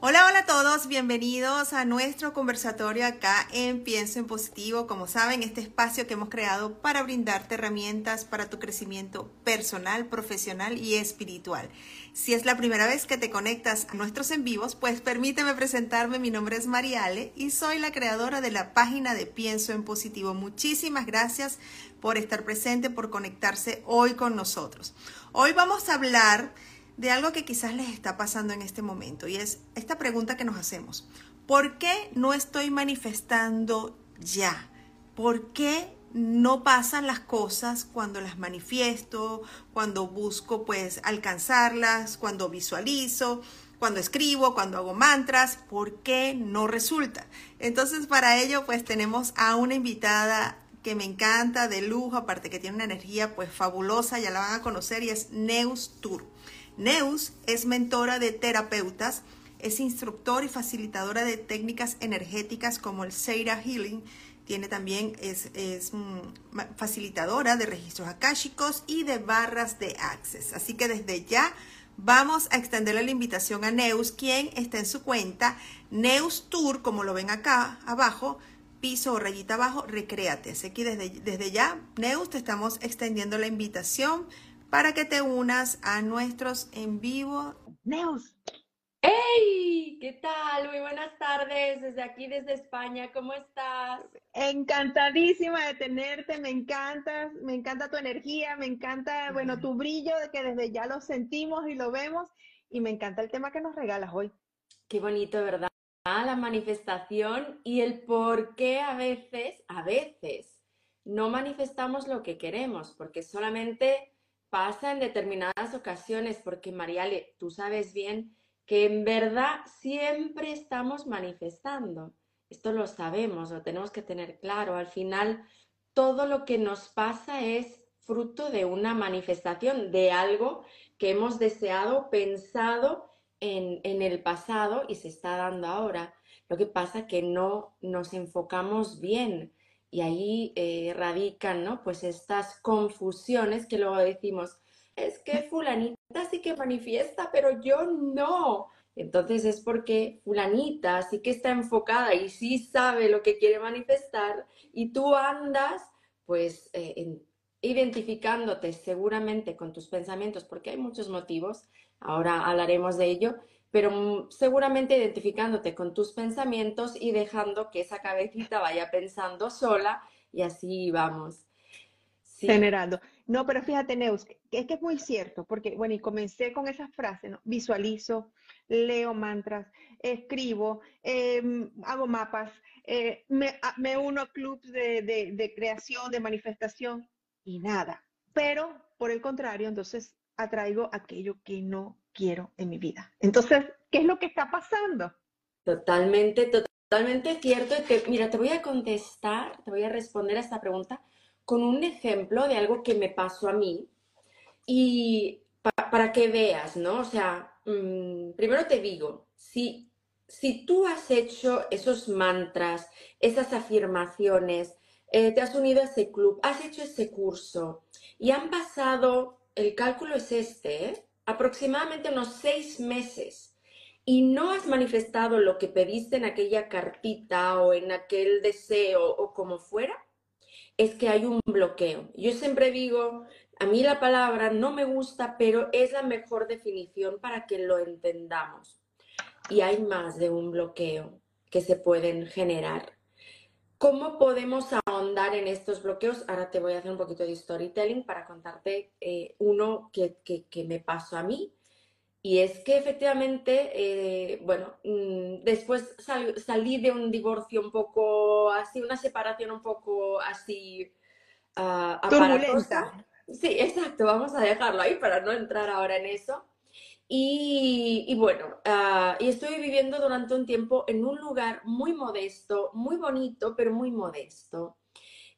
Hola, hola a todos, bienvenidos a nuestro conversatorio acá en Pienso en Positivo. Como saben, este espacio que hemos creado para brindarte herramientas para tu crecimiento personal, profesional y espiritual. Si es la primera vez que te conectas a nuestros en vivos, pues permíteme presentarme. Mi nombre es Mariale y soy la creadora de la página de Pienso en Positivo. Muchísimas gracias por estar presente, por conectarse hoy con nosotros. Hoy vamos a hablar de algo que quizás les está pasando en este momento y es esta pregunta que nos hacemos. ¿Por qué no estoy manifestando ya? ¿Por qué no pasan las cosas cuando las manifiesto, cuando busco pues alcanzarlas, cuando visualizo, cuando escribo, cuando hago mantras? ¿Por qué no resulta? Entonces para ello pues tenemos a una invitada que me encanta, de lujo, aparte que tiene una energía pues fabulosa, ya la van a conocer y es Neus Tour. Neus es mentora de terapeutas, es instructor y facilitadora de técnicas energéticas como el Seira Healing. Tiene también, es, mm, facilitadora de registros akáshicos y de barras de access. Así que desde ya vamos a extenderle la invitación a Neus, quien está en su cuenta Neus Tour, como lo ven acá abajo, piso o rayita abajo, recréate. Así que desde, desde ya, Neus, te estamos extendiendo la invitación para que te unas a nuestros en vivo. Neus. ¡Hey! ¿Qué tal? Muy buenas tardes desde aquí, desde España. ¿Cómo estás? Encantadísima de tenerte, me encantas, me encanta tu energía, me encanta, bueno, tu brillo de que desde ya lo sentimos y lo vemos y me encanta el tema que nos regalas hoy. Qué bonito, ¿verdad? La manifestación y el por qué a veces, a veces, no manifestamos lo que queremos, porque solamente pasa en determinadas ocasiones, porque Mariale, tú sabes bien que en verdad siempre estamos manifestando. Esto lo sabemos, lo tenemos que tener claro. Al final, todo lo que nos pasa es fruto de una manifestación, de algo que hemos deseado, pensado en, en el pasado y se está dando ahora. Lo que pasa es que no nos enfocamos bien y ahí eh, radican, ¿no? Pues estas confusiones que luego decimos, es que fulanita sí que manifiesta, pero yo no. Entonces es porque fulanita sí que está enfocada y sí sabe lo que quiere manifestar y tú andas pues eh, identificándote seguramente con tus pensamientos, porque hay muchos motivos, ahora hablaremos de ello, pero mm, seguramente identificándote con tus pensamientos y dejando que esa cabecita vaya pensando sola y así vamos. Generando. No, pero fíjate, Neus, es que es muy cierto, porque, bueno, y comencé con esas frases, ¿no? Visualizo, leo mantras, escribo, em, hago mapas, eh, me, uno a clubs de, de creación, de manifestación, y nada. Pero, por el contrario, entonces atraigo aquello que no quiero en mi vida. Entonces, ¿qué es lo que está pasando? Totalmente, totalmente cierto. mira, te voy a contestar, te voy a responder a esta pregunta con un ejemplo de algo que me pasó a mí y para que veas, ¿no? O sea, mm, primero te digo, si, si tú has hecho esos mantras, esas afirmaciones, eh, te has unido a ese club, has hecho ese curso y han pasado, el cálculo es este, ¿eh? Aproximadamente unos seis meses y no has manifestado lo que pediste en aquella cartita o en aquel deseo o como fuera, es que hay un bloqueo. Yo siempre digo, a mí la palabra no me gusta, pero es la mejor definición para que lo entendamos. Y hay más de un bloqueo que se pueden generar. ¿Cómo podemos ahondar en estos bloqueos? Ahora te voy a hacer un poquito de storytelling para contarte eh, uno que, me pasó a mí. Y es que efectivamente, eh, bueno, mm, después salí de un divorcio un poco así, una separación un poco así uh, Turbulenta. Sí, exacto, vamos a dejarlo ahí para no entrar ahora en eso. Y, bueno, ah, y estoy viviendo durante un tiempo en un lugar muy modesto, muy bonito, pero muy modesto.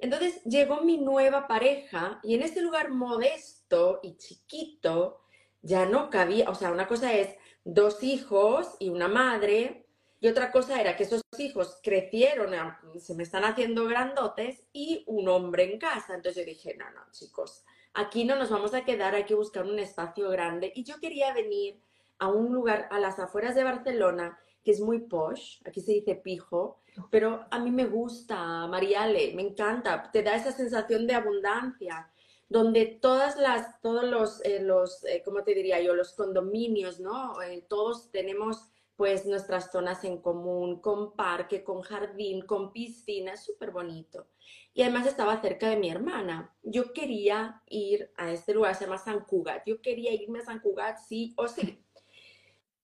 Entonces llegó mi nueva pareja y en ese lugar modesto y chiquito ya no cabía, o sea, una cosa es dos hijos y una madre y otra cosa era que esos hijos crecieron, se me están haciendo grandotes y un hombre en casa. Entonces yo dije, no, no, chicos, aquí no nos vamos a quedar, hay que buscar un espacio grande. Y yo quería venir a un lugar a las afueras de Barcelona que es muy posh, aquí se dice pijo, pero a mí me gusta, Mariale, me encanta, te da esa sensación de abundancia, donde todas las, todos los, eh, los eh, ¿cómo te diría yo? Los condominios, ¿no? Eh, todos tenemos pues nuestras zonas en común, con parque, con jardín, con piscina, súper bonito. Y además estaba cerca de mi hermana. Yo quería ir a este lugar, se llama San. Yo quería irme a San Cugat sí o sí.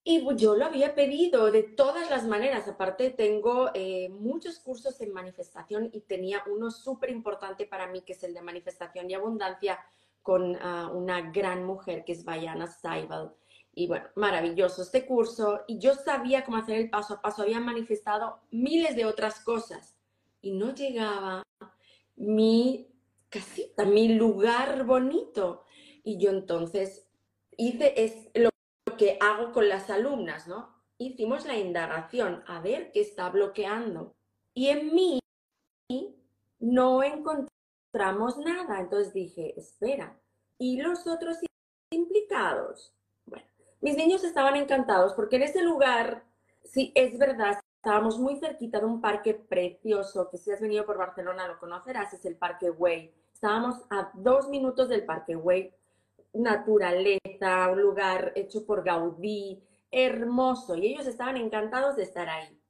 Y yo lo había pedido de todas las maneras. Aparte, tengo eh, muchos cursos en manifestación y tenía uno súper importante para mí, que es el de manifestación y abundancia, con ah, una gran mujer que es Bayana Saibal. Y bueno, maravilloso este curso. Y yo sabía cómo hacer el paso a paso. Había manifestado miles de otras cosas. Y no llegaba mi casita, mi lugar bonito. Y yo entonces hice es lo que hago con las alumnas, ¿no? Hicimos la indagación a ver qué está bloqueando. Y en mí no encontramos nada. Entonces dije, espera, ¿y los otros implicados? Bueno, mis niños estaban encantados porque en ese lugar, sí, es verdad, estábamos muy cerquita de un parque precioso, que si has venido por Barcelona lo conocerás, es el Parque Güell. Estábamos a dos minutos del Parque Güell naturaleza, un lugar hecho por Gaudí, hermoso, y ellos estaban encantados de estar ahí.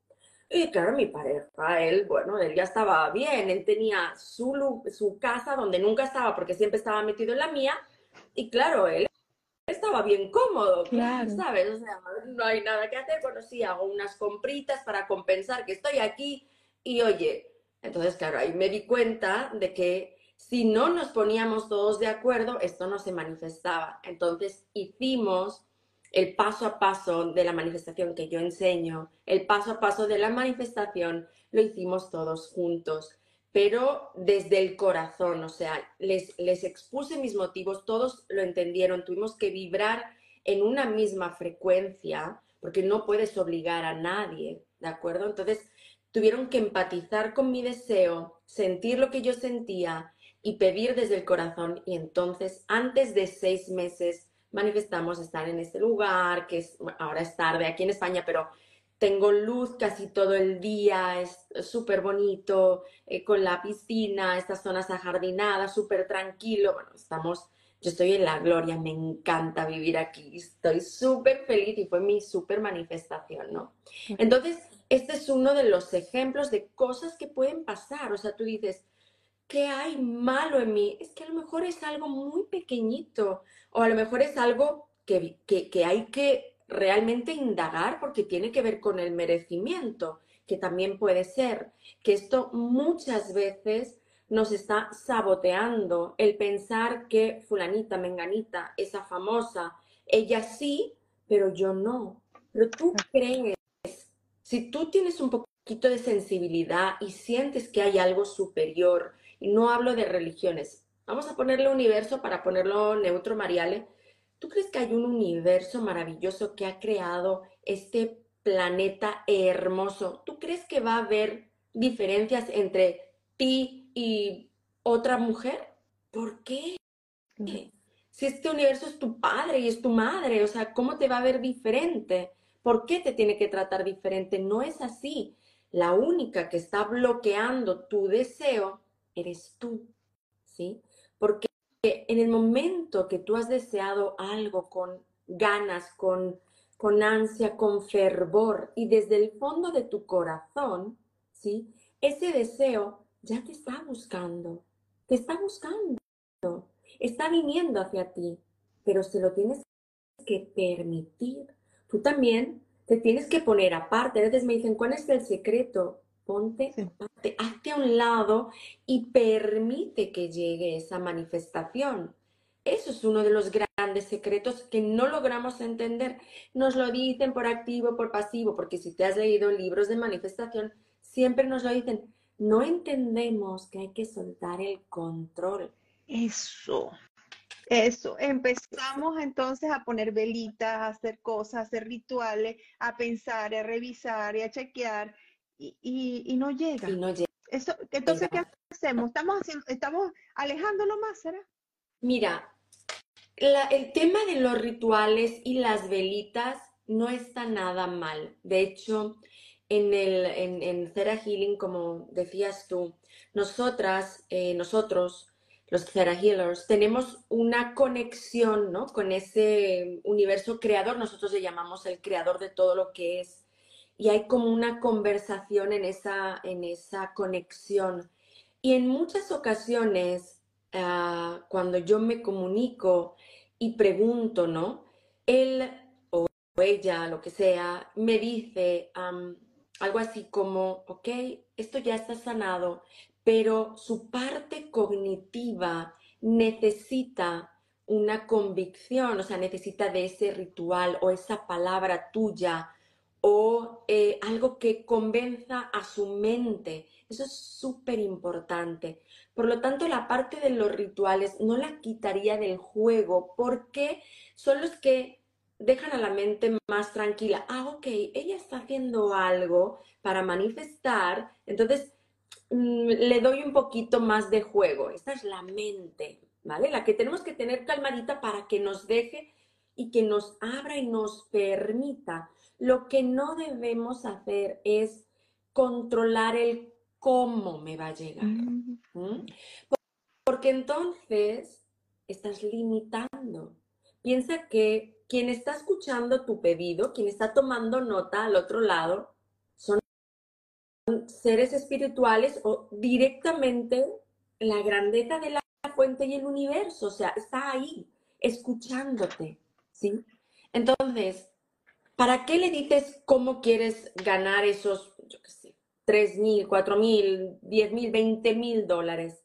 Y claro, mi pareja, él, bueno, él ya estaba bien, él tenía su, su casa donde nunca estaba porque siempre estaba metido en la mía, y claro, él estaba bien cómodo, claro. ¿sabes? O sea, no hay nada que hacer, bueno, sí, hago unas compritas para compensar que estoy aquí, y oye, entonces, claro, ahí me di cuenta de que si no nos poníamos todos de acuerdo, esto no se manifestaba. Entonces hicimos el paso a paso de la manifestación que yo enseño, el paso a paso de la manifestación, lo hicimos todos juntos, pero desde el corazón, o sea, les, les expuse mis motivos, todos lo entendieron, tuvimos que vibrar en una misma frecuencia, porque no puedes obligar a nadie, ¿de acuerdo? Entonces, tuvieron que empatizar con mi deseo, sentir lo que yo sentía y pedir desde el corazón. Y entonces, antes de seis meses, manifestamos estar en este lugar, que es, ahora es tarde aquí en España, pero tengo luz casi todo el día, es súper bonito, eh, con la piscina, estas zonas ajardinadas, súper tranquilo. Bueno, estamos, yo estoy en la gloria, me encanta vivir aquí, estoy súper feliz y fue mi súper manifestación, ¿no? Entonces, este es uno de los ejemplos de cosas que pueden pasar. O sea, tú dices, ¿qué hay malo en mí? Es que a lo mejor es algo muy pequeñito o a lo mejor es algo que, que, hay que realmente indagar porque tiene que ver con el merecimiento, que también puede ser, que esto muchas veces nos está saboteando el pensar que fulanita, menganita, esa famosa, ella sí, pero yo no. Pero tú crees, si tú tienes un poquito de sensibilidad y sientes que hay algo superior, y no hablo de religiones. Vamos a ponerle universo para ponerlo neutro, Mariale. ¿Tú crees que hay un universo maravilloso que ha creado este planeta hermoso? ¿Tú crees que va a haber diferencias entre ti y otra mujer? ¿Por qué? Si este universo es tu padre y es tu madre, o sea, ¿cómo te va a ver diferente? ¿Por qué te tiene que tratar diferente? No es así. La única que está bloqueando tu deseo eres tú, ¿sí? Porque en el momento que tú has deseado algo con ganas, con, con ansia, con fervor y desde el fondo de tu corazón, ¿sí? Ese deseo ya te está buscando, te está buscando, está viniendo hacia ti, pero se lo tienes que permitir. Tú también te tienes que poner aparte. A veces me dicen, ¿cuál es el secreto? Ponte, hazte a un lado y permite que llegue esa manifestación. Eso es uno de los grandes secretos que no logramos entender. Nos lo dicen por activo, por pasivo, porque si te has leído libros de manifestación, siempre nos lo dicen. No entendemos que hay que soltar el control. Eso, eso, empezamos entonces a poner velitas, a hacer cosas, a hacer rituales, a pensar, a revisar y a chequear y, no llega. Y no llega. Eso, entonces, ¿qué hacemos? ¿Estamos, haciendo, ¿Estamos alejándolo más, será? Mira, el tema de los rituales y las velitas no está nada mal. De hecho, en, el, en, en Healing, como decías tú, nosotras, eh, nosotros, los Cera Healers, tenemos una conexión ¿no? con ese universo creador, nosotros le llamamos el creador de todo lo que es, y hay como una conversación en esa, en esa conexión. Y en muchas ocasiones, uh, cuando yo me comunico y pregunto, ¿no? Él o ella, lo que sea, me dice algo así como, ok, esto ya está sanado, pero su parte cognitiva necesita una convicción, o sea, necesita de ese ritual o esa palabra tuya o eh, algo que convenza a su mente. Eso es súper importante. Por lo tanto, la parte de los rituales no la quitaría del juego porque son los que dejan a la mente más tranquila. Ah, ok, ella está haciendo algo para manifestar, entonces mm, le doy un poquito más de juego. Esta es la mente, ¿vale? La que tenemos que tener calmadita para que nos deje y que nos abra y nos permita. Lo que no debemos hacer es controlar el cómo me va a llegar. Mm. Porque entonces estás limitando. Piensa que quien está escuchando tu pedido, quien está tomando nota al otro lado, son seres espirituales o directamente la grandeza de la fuente y el universo, o sea, está ahí, escuchándote, ¿sí? Entonces, ¿para qué le dices cómo quieres ganar esos, yo qué sé, 3 mil, 4 mil, 10 mil, 20 mil dólares?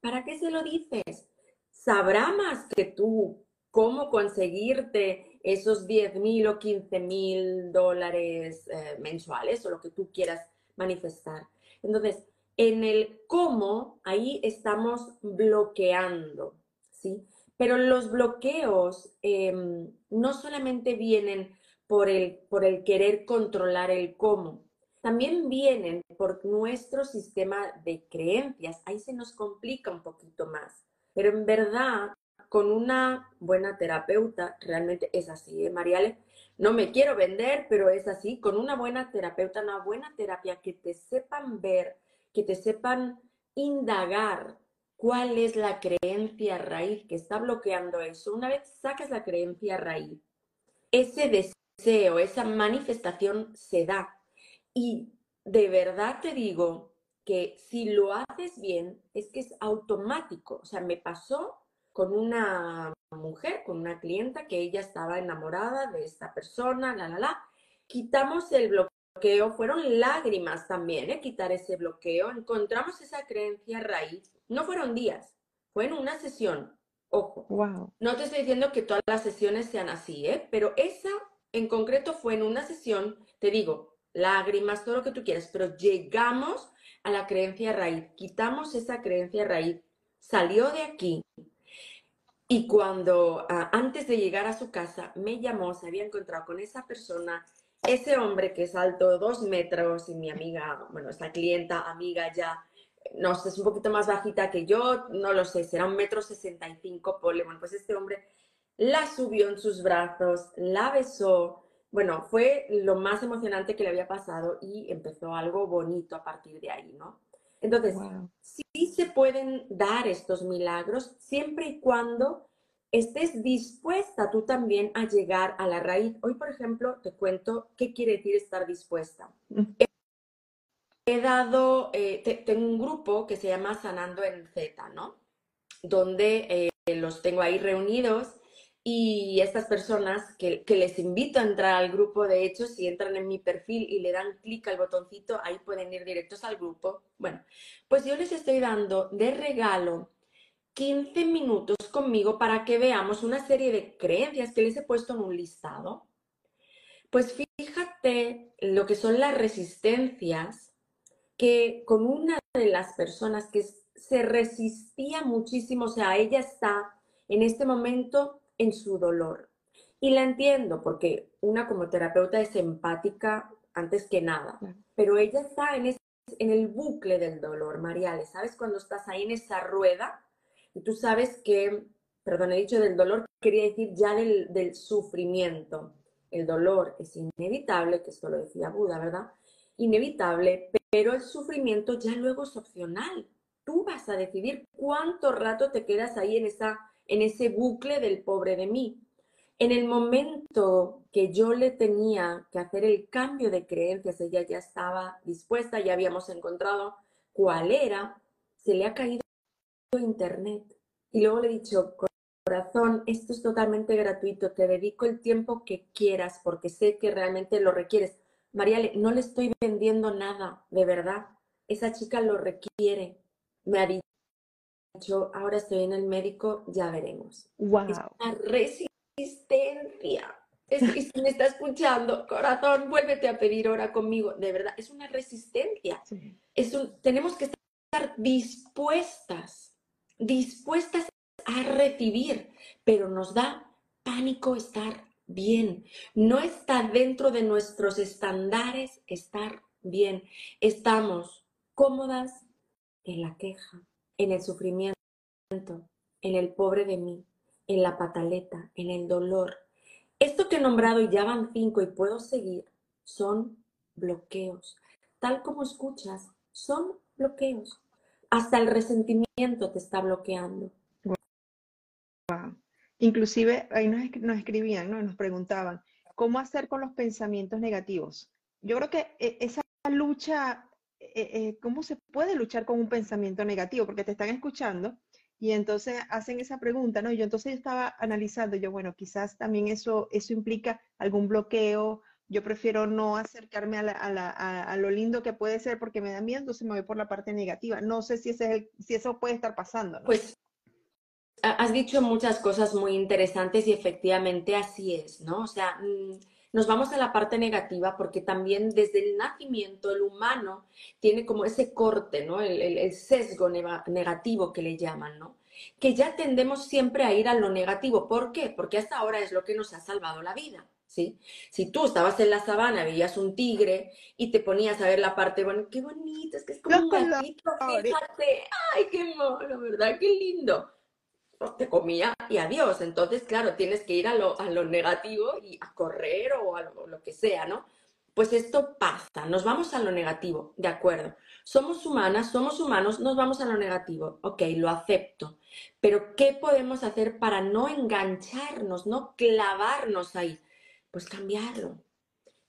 ¿Para qué se lo dices? Sabrá más que tú cómo conseguirte esos 10 mil o 15 mil dólares eh, mensuales o lo que tú quieras manifestar. Entonces, en el cómo, ahí estamos bloqueando, ¿sí? Pero los bloqueos em, no solamente vienen por el, por el querer controlar el cómo, también vienen por nuestro sistema de creencias. Ahí se nos complica un poquito más. Pero en verdad, con una buena terapeuta, realmente es así, ¿eh? No me quiero vender, pero es así. Con una buena terapeuta, una buena terapia que te sepan ver, que te sepan indagar cuál es la creencia raíz que está bloqueando eso. Una vez sacas la creencia raíz, ese deseo, esa manifestación se da. Y de verdad te digo que si lo haces bien, es que es automático. O sea, me pasó con una mujer, con una clienta que ella estaba enamorada de esta persona, la, la, la. Quitamos el bloqueo, fueron lágrimas también, ¿eh? quitar ese bloqueo. Encontramos esa creencia raíz. No fueron días, fue en una sesión. Ojo, wow. no te estoy diciendo que todas las sesiones sean así, ¿eh? pero esa en concreto fue en una sesión, te digo, lágrimas, todo lo que tú quieras, pero llegamos a la creencia raíz, quitamos esa creencia raíz, salió de aquí. Y cuando ah, antes de llegar a su casa me llamó, se había encontrado con esa persona, ese hombre que es alto dos metros y mi amiga, bueno, esta clienta, amiga ya, no sé, es un poquito más bajita que yo, no lo sé, será un metro sesenta y cinco, bueno, pues este hombre la subió en sus brazos, la besó, bueno, fue lo más emocionante que le había pasado y empezó algo bonito a partir de ahí, ¿no? Entonces, sí se pueden dar estos milagros siempre y cuando estés dispuesta tú también a llegar a la raíz. Hoy, por ejemplo, te cuento qué quiere decir estar dispuesta. He dado, eh, tengo un grupo que se llama Sanando en Z, ¿no? Donde eh, los tengo ahí reunidos y estas personas que, les invito a entrar al grupo, de hecho, si entran en mi perfil y le dan clic al botoncito, ahí pueden ir directos al grupo. Bueno, pues yo les estoy dando de regalo 15 minutos conmigo para que veamos una serie de creencias que les he puesto en un listado. Pues fíjate lo que son las resistencias que con una de las personas que se resistía muchísimo, o sea, ella está en este momento en su dolor. Y la entiendo porque una como terapeuta es empática antes que nada, pero ella está en, en el bucle del dolor, Mariale, ¿sabes? Cuando estás ahí en esa rueda y tú sabes que, perdón, he dicho del dolor, quería decir ya del, del sufrimiento. el dolor es inevitable, que esto lo decía Buda, ¿verdad? Inevitable, pero el sufrimiento ya luego es opcional. Tú vas a decidir cuánto rato te quedas ahí en, esa, en ese bucle del pobre de mí. En el momento que yo le tenía que hacer el cambio de creencias, ella ya estaba dispuesta, ya habíamos encontrado cuál era, se le ha caído internet. Y luego le he dicho, corazón, esto es totalmente gratuito, te dedico el tiempo que quieras porque sé que realmente lo requieres. Mariale, no le estoy vendiendo nada, de verdad. Esa chica lo requiere. Me ha dicho, ahora estoy en el médico, ya veremos. Wow. Es una resistencia. Es, si me está escuchando, corazón, vuélvete a pedir hora conmigo. De verdad, es una resistencia. Es un, tenemos que estar dispuestas, dispuestas a recibir, pero nos da pánico estar bien. No está dentro de nuestros estándares estar bien. Estamos cómodas en la queja, en el sufrimiento, en el pobre de mí, en la pataleta, en el dolor. Esto que he nombrado, y ya van cinco y puedo seguir, son bloqueos. Tal como escuchas, son bloqueos. Hasta el resentimiento te está bloqueando. Inclusive ahí nos, escribían, ¿no? nos preguntaban, ¿cómo hacer con los pensamientos negativos? Yo creo que eh, esa lucha, eh, eh, ¿cómo se puede luchar con un pensamiento negativo? Porque te están escuchando y entonces hacen esa pregunta, ¿no? Yo entonces yo estaba analizando, yo, bueno, quizás también eso, eso implica algún bloqueo, yo prefiero no acercarme a, lo lindo que puede ser porque me da miedo, entonces me voy por la parte negativa. No sé si, ese es si eso puede estar pasando. ¿no? Pues has dicho muchas cosas muy interesantes y efectivamente así es, ¿no? O sea, mm, nos vamos a la parte negativa porque también desde el nacimiento el humano tiene como ese corte, ¿no? El, sesgo negativo que le llaman, ¿no? Que ya tendemos siempre a ir a lo negativo. ¿Por qué? Porque hasta ahora es lo que nos ha salvado la vida. ¿Sí? Si tú estabas en la sabana, veías un tigre y te ponías a ver la parte, bueno, qué bonito, es que es como un gatito, fíjate, ay, qué mono, ¿verdad? Qué lindo te comía y adiós. Entonces, claro, tienes que ir a lo, a lo negativo y a correr o a lo, que sea, ¿no? Pues esto pasa, nos vamos a lo negativo, de acuerdo. Somos humanas, somos humanos, nos vamos a lo negativo. Ok, lo acepto. Pero ¿qué podemos hacer para no engancharnos, no clavarnos ahí? Pues cambiarlo,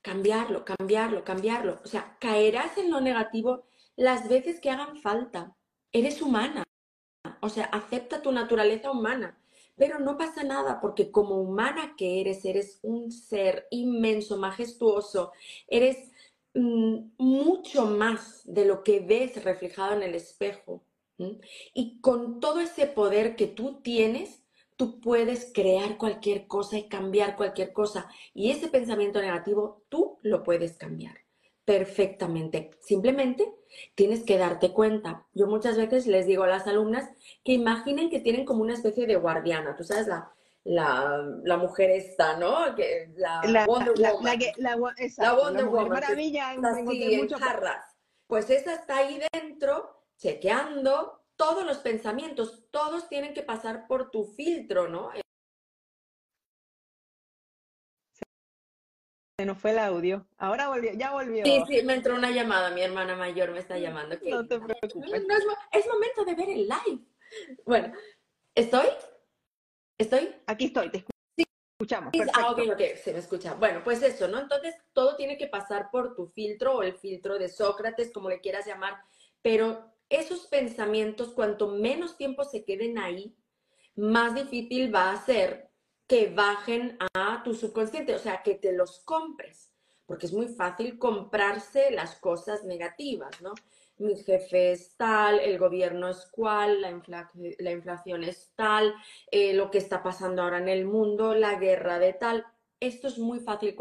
cambiarlo, cambiarlo, cambiarlo. O sea, caerás en lo negativo las veces que hagan falta. Eres humana o sea, acepta tu naturaleza humana. Pero no pasa nada porque como humana que eres, eres un ser inmenso, majestuoso, eres mm, mucho más de lo que ves reflejado en el espejo. Y con todo ese poder que tú tienes, tú puedes crear cualquier cosa y cambiar cualquier cosa. Y ese pensamiento negativo, tú lo puedes cambiar perfectamente. Simplemente tienes que darte cuenta. Yo muchas veces les digo a las alumnas que imaginen que tienen como una especie de guardiana. Tú sabes, la, la, mujer esta, ¿no? Que, la, la Wonder Woman. La, Wonder Woman. Maravilla, en jarras. Pues esa está ahí dentro, chequeando todos los pensamientos. Todos tienen que pasar por tu filtro, ¿no? Se nos fue el audio. Ahora volvió, ya volvió. Sí, sí, me entró una llamada. Mi hermana mayor me está llamando. No te preocupes. es, momento de ver el live. Bueno, ¿estoy? ¿Estoy? Aquí estoy, te escuchamos. Ah, ok, ok, se me escucha. Bueno, pues eso, ¿no? Entonces, todo tiene que pasar por tu filtro o el filtro de Sócrates, como le quieras llamar, pero esos pensamientos, cuanto menos tiempo se queden ahí, más difícil va a ser que bajen a tu subconsciente, o sea, que te los compres, porque es muy fácil comprarse las cosas negativas, ¿no? Mi jefe es tal, el gobierno es cual, la, inflación es tal, eh, lo que está pasando ahora en el mundo, la guerra de tal. Esto es muy fácil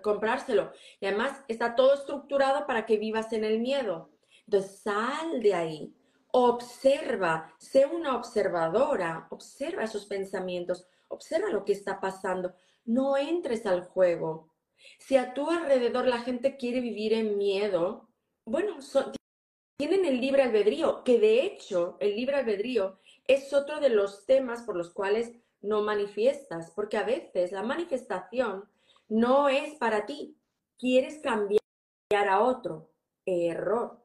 comprárselo. Y además está todo estructurado para que vivas en el miedo. Entonces sal de ahí, observa, sé una observadora, observa esos pensamientos, observa lo que está pasando, no entres al juego. Si a tu alrededor la gente quiere vivir en miedo, bueno, tienen el libre albedrío, que de hecho el libre albedrío es otro de los temas por los cuales no manifiestas, porque a veces la manifestación no es para ti. Quieres cambiar a otro. Error.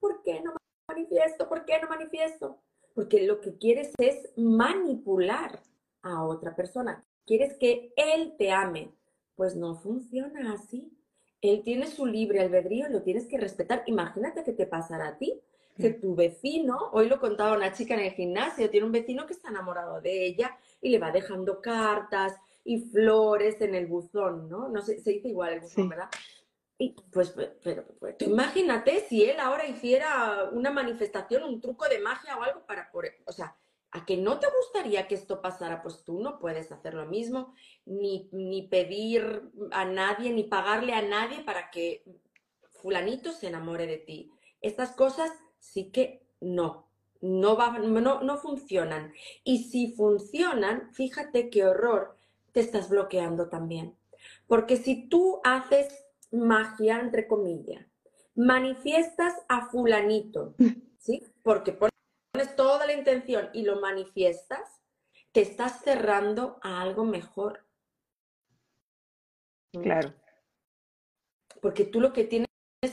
¿por qué no manifiesto? ¿Por qué no manifiesto? Porque lo que quieres es manipular a otra persona. Quieres que él te ame. Pues no funciona así. Él tiene su libre albedrío, lo tienes que respetar. Imagínate que te pasara a ti, que tu vecino, hoy lo contaba una chica en el gimnasio, tiene un vecino que está enamorado de ella y le va dejando cartas y flores en el buzón, ¿no? No sé, se dice igual el buzón, ¿verdad? Y pues, pues pero, pues, imagínate si él ahora hiciera una manifestación, un truco de magia o algo para, por, o sea, a que no te gustaría que esto pasara, pues tú no puedes hacer lo mismo, ni, ni pedir a nadie, ni pagarle a nadie para que fulanito se enamore de ti. Estas cosas sí que no, no, va, no, no funcionan. Y si funcionan, fíjate qué horror, te estás bloqueando también. Porque si tú haces magia, entre comillas. Manifiestas a fulanito, ¿sí? Porque pones toda la intención y lo manifiestas, te estás cerrando a algo mejor. Claro. Porque tú lo que tienes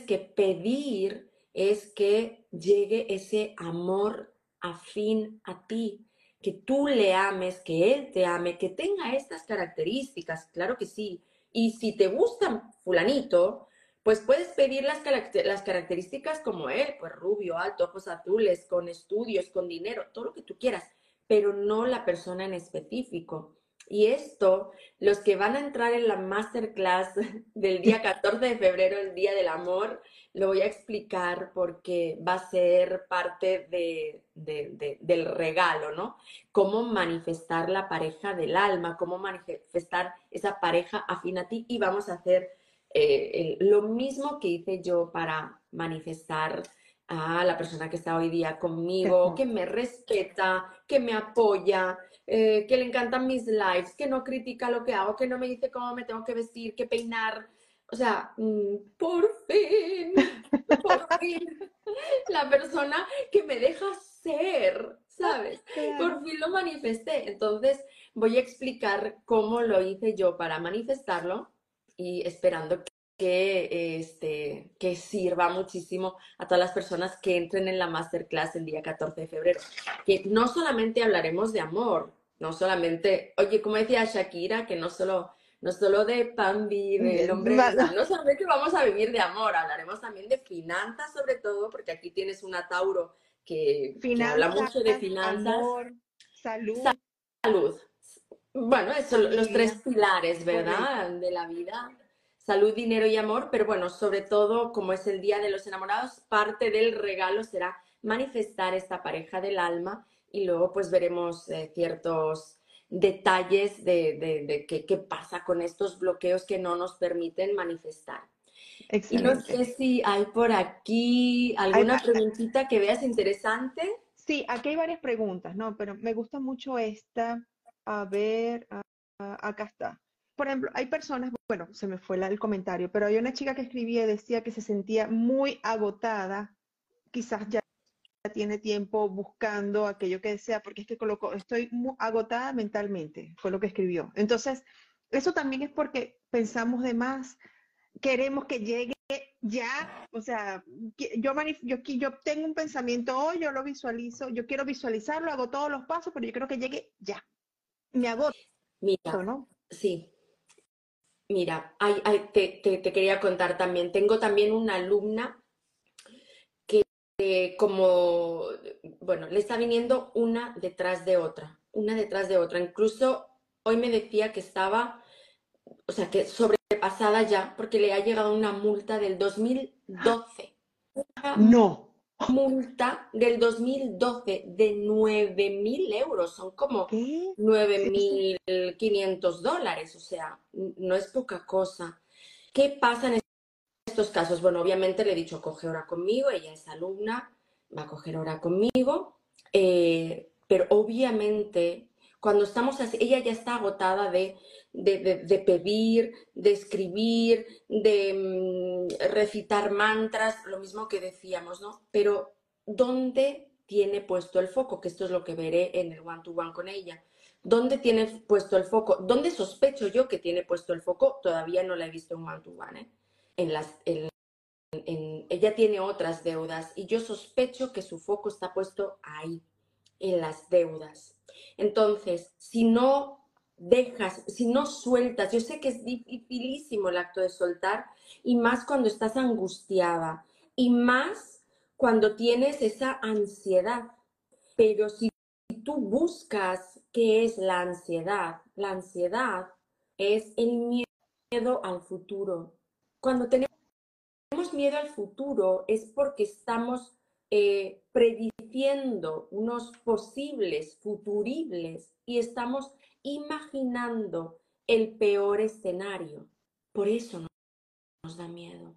que pedir es que llegue ese amor afín a ti, que tú le ames, que él te ame, que tenga estas características, claro que sí, y si te gusta fulanito, pues puedes pedir las, las características como él, pues rubio, alto, ojos azules, con estudios, con dinero, todo lo que tú quieras, pero no la persona en específico. Y esto, los que van a entrar en la masterclass del día 14 de febrero, el Día del Amor, lo voy a explicar porque va a ser parte de, del regalo, ¿no? Cómo manifestar la pareja del alma, cómo manifestar esa pareja afín a ti y vamos a hacer eh, lo mismo que hice yo para manifestar a la persona que está hoy día conmigo, que me respeta, que me apoya, eh, que le encantan mis lives, que no critica lo que hago, que no me dice cómo me tengo que vestir, que peinar, o sea, mm, por fin, por fin, la persona que me deja ser, ¿sabes? Por fin lo manifesté. Entonces, voy a explicar cómo lo hice yo para manifestarlo y esperando que, este, que sirva muchísimo a todas las personas que entren en la masterclass el día 14 de febrero. Que no solamente hablaremos de amor, no solamente, oye, como decía Shakira, que no solo no solo de pan vive el hombre, no solamente vamos a vivir de amor, hablaremos también de finanzas sobre todo, porque aquí tienes una Tauro que, habla mucho de finanzas. Amor, salud. Salud. Bueno, son los tres pilares, ¿verdad? De la vida. Salud, dinero y amor, pero bueno, sobre todo, como es el Día de los Enamorados, parte del regalo será manifestar esta pareja del alma y luego pues veremos eh, ciertos detalles de, qué, pasa con estos bloqueos que no nos permiten manifestar. Y no sé si hay por aquí alguna preguntita que veas interesante. Sí, aquí hay varias preguntas, ¿no? Pero me gusta mucho esta. A ver, acá está. Por ejemplo, hay personas, bueno, se me fue el comentario, pero hay una chica que escribía y decía que se sentía muy agotada, quizás ya tiene tiempo buscando aquello que desea, porque es que colocó, estoy agotada mentalmente, fue lo que escribió. Entonces, eso también es porque pensamos de más, queremos que llegue ya, o sea, yo, yo, yo tengo un pensamiento hoy, yo lo visualizo, yo quiero visualizarlo, hago todos los pasos, pero yo quiero que llegue ya. Me agoto, Mira, ¿no? Sí. Mira, te, te quería contar también, tengo también una alumna eh, como, bueno, le está viniendo una detrás de otra, una detrás de otra. Incluso hoy me decía que estaba, o sea, que sobrepasada ya, porque le ha llegado una multa del 2012. no. Multa del 2012 de 9 mil euros, son como 9 mil 500 dólares, o sea, no es poca cosa. ¿Qué pasa en estos casos, bueno, obviamente le he dicho, coge hora conmigo, ella es alumna, va a coger hora conmigo, eh, pero obviamente cuando estamos así, ella ya está agotada de, de, pedir, de escribir, de mm, recitar mantras, lo mismo que decíamos, ¿no? Pero ¿dónde tiene puesto el foco? Que esto es lo que veré en el one-to-one -one con ella. ¿Dónde tiene puesto el foco? ¿Dónde sospecho yo que tiene puesto el foco? Todavía no la he visto en one to one. ¿eh? En ella tiene otras deudas y yo sospecho que su foco está puesto ahí, en las deudas. Entonces, si no dejas, si no sueltas, yo sé que es dificilísimo el acto de soltar y más cuando estás angustiada y más cuando tienes esa ansiedad. Pero si tú buscas qué es la ansiedad, la ansiedad es el miedo al futuro. Cuando tenemos miedo al futuro es porque estamos eh, prediciendo unos posibles futuribles y estamos imaginando el peor escenario. Por eso nos da miedo.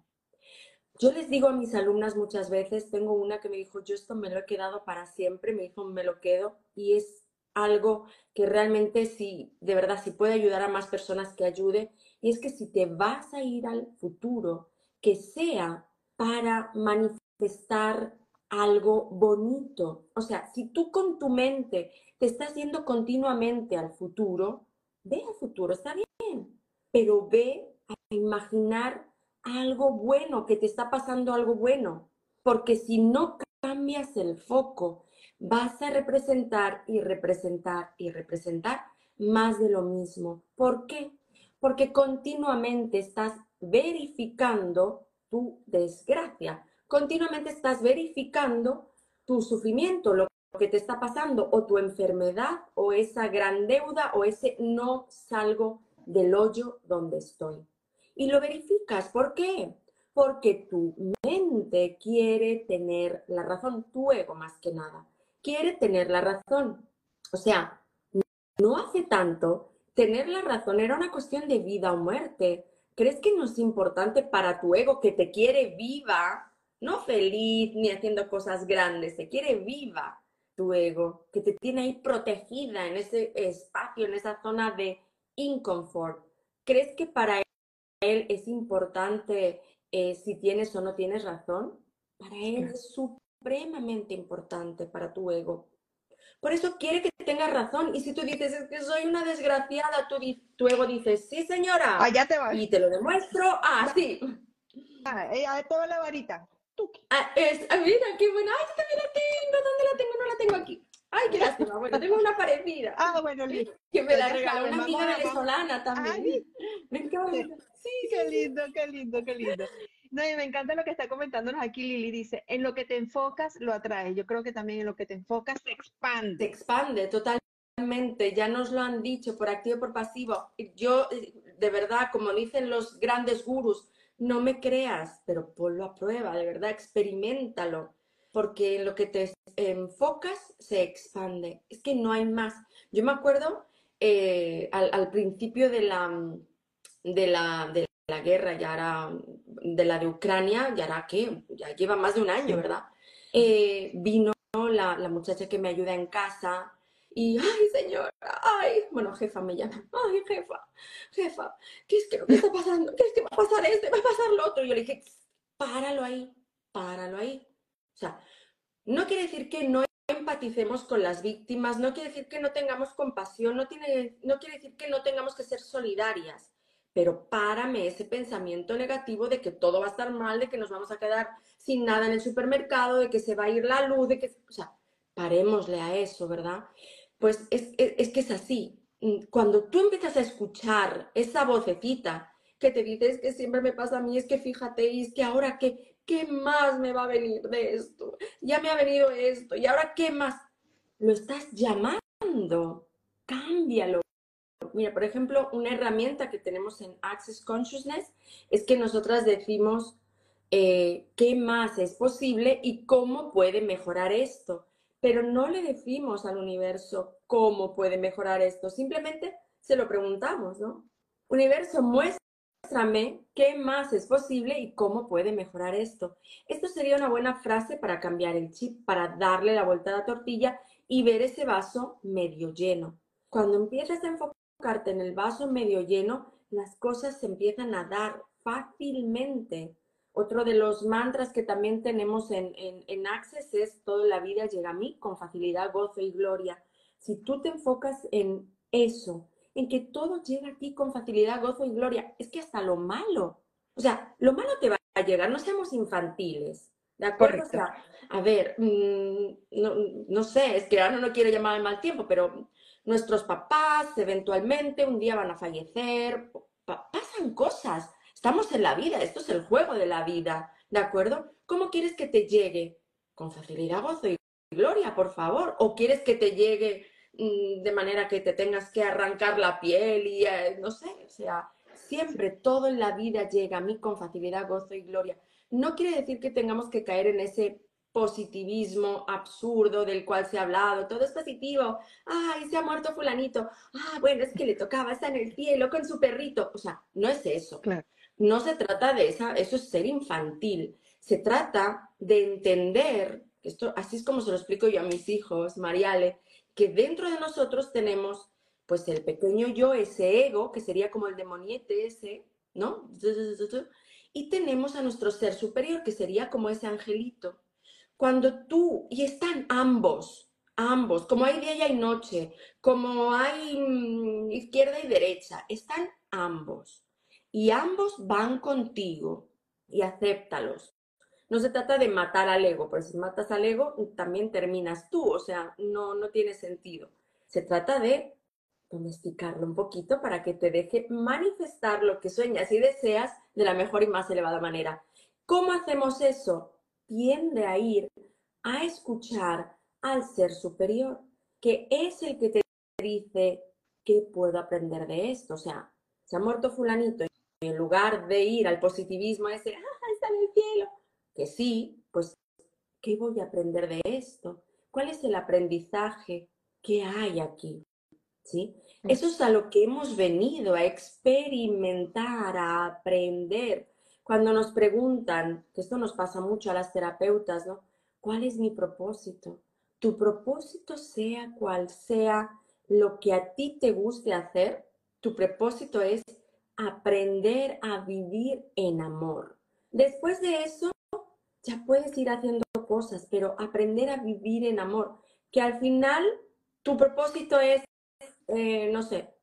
Yo les digo a mis alumnas muchas veces, tengo una que me dijo, yo esto me lo he quedado para siempre, me dijo, me lo quedo, y es algo que realmente si, de verdad, si puede ayudar a más personas que ayude, y es que si te vas a ir al futuro, que sea para manifestar algo bonito. O sea, si tú con tu mente te estás yendo continuamente al futuro, ve al futuro, está bien, pero ve a imaginar algo bueno, que te está pasando algo bueno, porque si no cambias el foco, vas a representar y representar y representar más de lo mismo. ¿Por qué? Porque continuamente estás verificando tu desgracia, continuamente estás verificando tu sufrimiento, lo que te está pasando, o tu enfermedad, o esa gran deuda, o ese no salgo del hoyo donde estoy y lo verificas. ¿Por qué? Porque tu mente quiere tener la razón, tu ego más que nada, quiere tener la razón. O sea, no hace tanto, tener la razón era una cuestión de vida o muerte. ¿Crees que no es importante para tu ego que te quiere viva, no feliz ni haciendo cosas grandes, te quiere viva tu ego, que te tiene ahí protegida en ese espacio, en esa zona de inconfort? ¿Crees que para él es importante eh, si tienes o no tienes razón. Para él es supremamente importante para tu ego. Por eso quiere que tengas razón. Y si tú dices, es que soy una desgraciada, tu, tu ego dice, sí, señora. Allá te vas. Y te lo demuestro. Ah, sí. Ah, ella toda la varita. Ah, es, ah, mira, qué buena. Ay, yo también la tengo. ¿Dónde la tengo? No la tengo aquí. Ay, qué lástima. Bueno, tengo una parecida. Ah, bueno, listo. Que me la regaló una amiga venezolana también. me encanta. Sí, qué lindo, qué lindo, qué lindo. No, y me encanta lo que está comentándonos aquí Lili. Dice, en lo que te enfocas, lo atrae. Yo creo que también en lo que te enfocas, se expande. Se expande, totalmente. Ya nos lo han dicho por activo y por pasivo. Yo, de verdad, como dicen los grandes gurús, no me creas, pero ponlo a prueba, de verdad, experimentalo. Porque en lo que te enfocas, se expande. Es que no hay más. Yo me acuerdo eh, al principio de la de la, de la guerra, ya era de la de Ucrania, ya era que ya lleva más de un año, ¿verdad? Eh, vino la, la, muchacha que me ayuda en casa y, ay, señora, ay, bueno, jefa me llama, ay, jefa, jefa, ¿qué es que lo que está pasando? ¿Qué es que va a pasar esto? ¿Va a pasar lo otro? Y yo le dije, páralo ahí, páralo ahí. O sea, no quiere decir que no empaticemos con las víctimas, no quiere decir que no tengamos compasión, no, tiene, no quiere decir que no tengamos que ser solidarias pero párame ese pensamiento negativo de que todo va a estar mal, de que nos vamos a quedar sin nada en el supermercado, de que se va a ir la luz, de que, o sea, parémosle a eso, ¿verdad? Pues es, que es así. Mm, cuando tú empiezas a escuchar esa vocecita que te dice, es que siempre me pasa a mí, es que fíjate, y es que ahora qué, ¿qué más me va a venir de esto? Ya me ha venido esto, y ahora qué más? Lo estás llamando, cámbialo, Mira, por ejemplo, una herramienta que tenemos en Access Consciousness es que nosotras decimos eh, qué más es posible y cómo puede mejorar esto. Pero no le decimos al universo cómo puede mejorar esto, simplemente se lo preguntamos, ¿no? Universo, muéstrame qué más es posible y cómo puede mejorar esto. Esto sería una buena frase para cambiar el chip, para darle la vuelta a la tortilla y ver ese vaso medio lleno. Cuando empiezas a enfocar en el vaso medio lleno, las cosas se empiezan a dar fácilmente. Otro de los mantras que también tenemos en, en, Access es toda la vida llega a mí con facilidad, gozo y gloria. Si tú te enfocas en eso, en que todo llega a ti con facilidad, gozo y gloria. Es que hasta lo malo, o sea, lo malo te va a llegar, no seamos infantiles. ¿De acuerdo? O sea, a ver, mm, no, sé, es que ahora no quiero llamar al mal tiempo, pero nuestros papás eventualmente un día van a fallecer, pasan cosas, estamos en la vida, esto es el juego de la vida, ¿de acuerdo? ¿Cómo quieres que te llegue? Con facilidad, gozo y gloria, por favor. ¿O quieres que te llegue de manera que te tengas que arrancar la piel y eh, no sé? O sea, siempre todo en la vida llega a mí con facilidad, gozo y gloria. No quiere decir que tengamos que caer en ese positivismo absurdo del cual se ha hablado, todo es positivo, ay, se ha muerto fulanito, ah, bueno, es que le tocaba, está en el cielo con su perrito, o sea, no es eso, no se trata de esa, eso es ser infantil, se trata de entender, esto así es como se lo explico yo a mis hijos, Mariale, que dentro de nosotros tenemos pues el pequeño yo, ese ego, que sería como el demoniete ese, ¿no? Y tenemos a nuestro ser superior, que sería como ese angelito. Cuando tú, y están ambos, ambos, como hay día y hay noche, como hay mm, izquierda y derecha, están ambos. Y ambos van contigo y acéptalos. No se trata de matar al ego, porque si matas al ego también terminas tú, o sea, no, no tiene sentido. Se trata de domesticarlo un poquito para que te deje manifestar lo que sueñas y deseas de la mejor y más elevada manera. ¿Cómo hacemos eso? Tiende a ir a escuchar al ser superior, que es el que te dice qué puedo aprender de esto. O sea, se ha muerto fulanito y en lugar de ir al positivismo ese, ah, está en el cielo, que sí, pues, ¿qué voy a aprender de esto? ¿Cuál es el aprendizaje que hay aquí? ¿Sí? Eso es a lo que hemos venido, a experimentar, a aprender. Cuando nos preguntan, que esto nos pasa mucho a las terapeutas, ¿no? ¿Cuál es mi propósito? Tu propósito sea cual sea lo que a ti te guste hacer, tu propósito es aprender a vivir en amor. Después de eso, ya puedes ir haciendo cosas, pero aprender a vivir en amor, que al final tu propósito es, eh, no sé,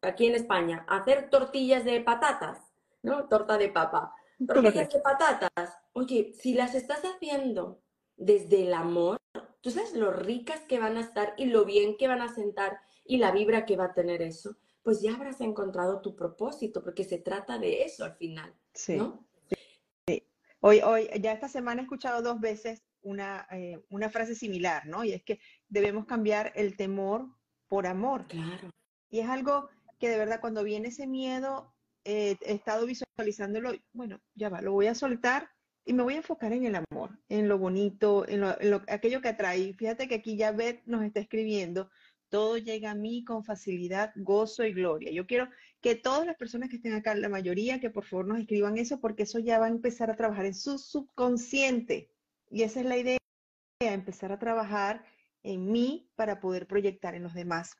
aquí en España, hacer tortillas de patatas, ¿no? Torta de papa. Tortillas de patatas. Oye, si las estás haciendo desde el amor, tú sabes lo ricas que van a estar y lo bien que van a sentar y la vibra que va a tener eso, pues ya habrás encontrado tu propósito, porque se trata de eso al final, sí. ¿no? Hoy, hoy, ya esta semana he escuchado dos veces una, eh, una frase similar, ¿no? Y es que debemos cambiar el temor por amor. Claro. Y es algo que de verdad cuando viene ese miedo, eh, he estado visualizándolo, bueno, ya va, lo voy a soltar y me voy a enfocar en el amor, en lo bonito, en, lo, aquello que atrae. Fíjate que aquí ya Beth nos está escribiendo, todo llega a mí con facilidad, gozo y gloria. Yo quiero que todas las personas que estén acá, la mayoría, que por favor nos escriban eso, porque eso ya va a empezar a trabajar en su subconsciente. Y esa es la idea, empezar a trabajar en mí para poder proyectar en los demás.